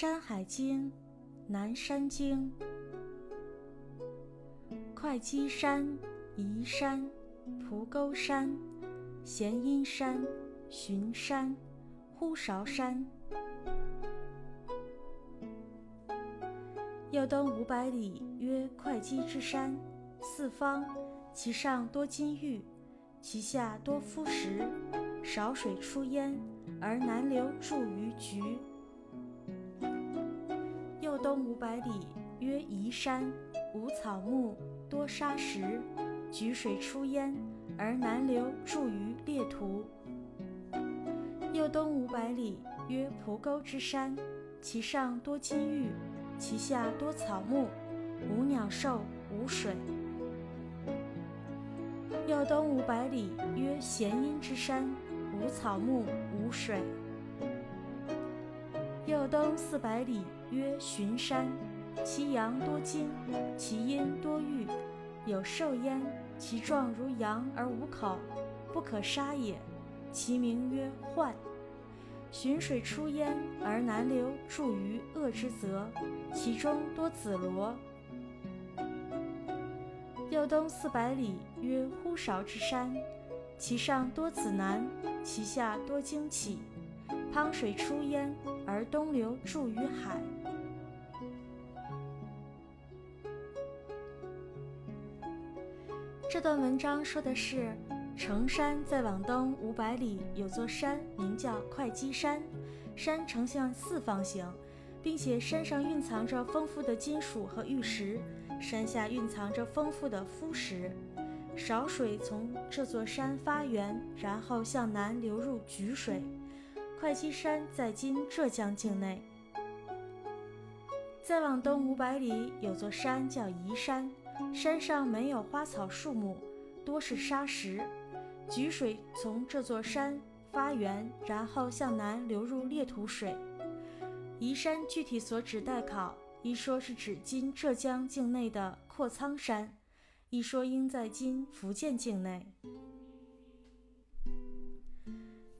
山海经》南山经。会稽山、夷山、蒲沟山、咸阴山、寻山、呼韶山。又东五百里，曰会稽之山，四方，其上多金玉，其下多敷石，少水出焉，而南流注于橘。右东五百里，曰夷山，无草木。多沙石，举水出焉，而南流注于列图。右东五百里，曰蒲沟之山，其上多金玉，其下多草木，无鸟兽，无水。右东五百里，曰咸阴之山，无草木，无水。右东四百里，曰寻山。其阳多金，其阴多玉，有兽焉。其状如羊而无口，不可杀也。其名曰涣。浔水出焉，而南流注于恶之泽，其中多紫罗。右东四百里，曰呼韶之山，其上多紫楠，其下多荆杞。汤水出焉，而东流注于海。这段文章说的是，成山再往东五百里有座山，名叫会稽山。山呈现四方形，并且山上蕴藏着丰富的金属和玉石，山下蕴藏着丰富的敷石。少水从这座山发源，然后向南流入沮水。会稽山在今浙江境内。再往东五百里有座山叫夷山。山上没有花草树木，多是沙石。沮水从这座山发源，然后向南流入列土水。夷山具体所指待考，一说是指今浙江境内的阔苍山，一说应在今福建境内。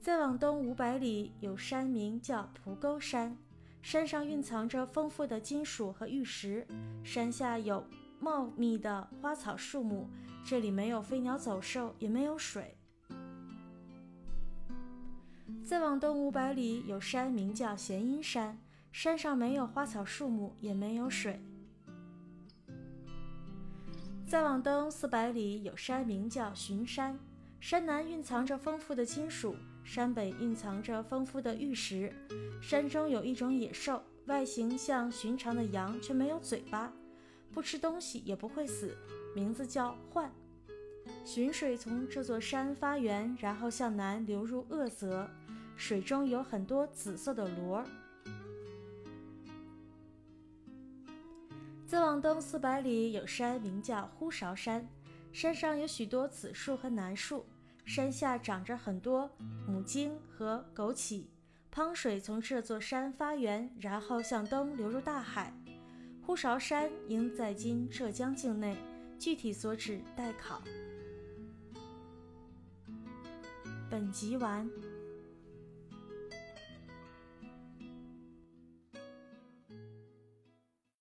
再往东五百里有山名叫蒲沟山，山上蕴藏着丰富的金属和玉石，山下有。茂密的花草树木，这里没有飞鸟走兽，也没有水。再往东五百里有山，名叫弦阴山，山上没有花草树木，也没有水。再往东四百里有山，名叫寻山，山南蕴藏着丰富的金属，山北蕴藏着丰富的玉石。山中有一种野兽，外形像寻常的羊，却没有嘴巴。不吃东西也不会死，名字叫涣。寻水从这座山发源，然后向南流入鄂泽，水中有很多紫色的螺。再往东四百里有山，名叫呼韶山，山上有许多紫树和楠树，山下长着很多母鲸和枸杞。汤水从这座山发源，然后向东流入大海。呼韶山应在今浙江境内，具体所指待考。本集完。